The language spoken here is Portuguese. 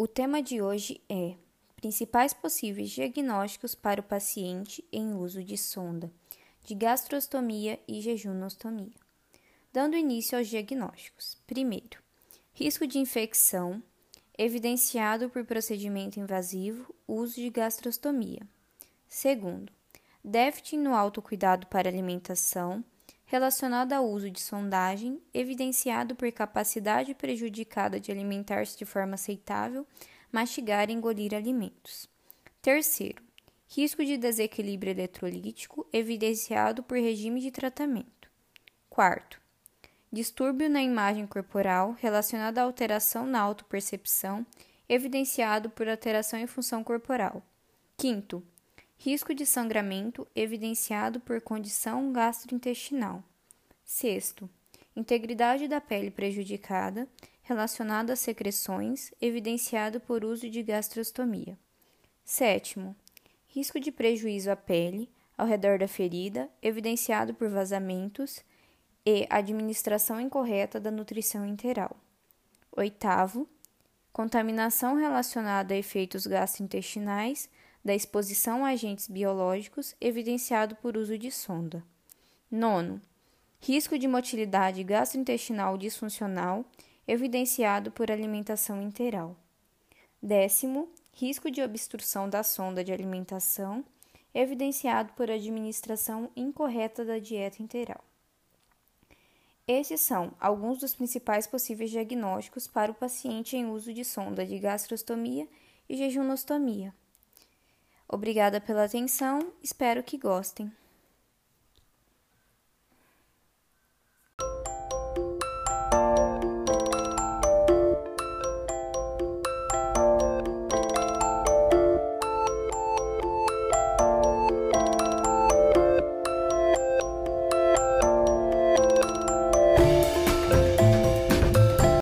O tema de hoje é Principais possíveis diagnósticos para o paciente em uso de sonda de gastrostomia e jejunostomia. Dando início aos diagnósticos. Primeiro, risco de infecção evidenciado por procedimento invasivo, uso de gastrostomia. Segundo, déficit no autocuidado para alimentação relacionado ao uso de sondagem, evidenciado por capacidade prejudicada de alimentar-se de forma aceitável, mastigar e engolir alimentos. Terceiro, risco de desequilíbrio eletrolítico, evidenciado por regime de tratamento. Quarto, distúrbio na imagem corporal relacionado à alteração na autopercepção, evidenciado por alteração em função corporal. Quinto, Risco de sangramento evidenciado por condição gastrointestinal. Sexto, integridade da pele prejudicada relacionada a secreções, evidenciado por uso de gastrostomia. Sétimo, risco de prejuízo à pele ao redor da ferida, evidenciado por vazamentos e administração incorreta da nutrição interal. Oitavo, contaminação relacionada a efeitos gastrointestinais da exposição a agentes biológicos evidenciado por uso de sonda. Nono, risco de motilidade gastrointestinal disfuncional evidenciado por alimentação interal. Décimo, risco de obstrução da sonda de alimentação evidenciado por administração incorreta da dieta interal. Esses são alguns dos principais possíveis diagnósticos para o paciente em uso de sonda de gastrostomia e jejunostomia. Obrigada pela atenção, espero que gostem.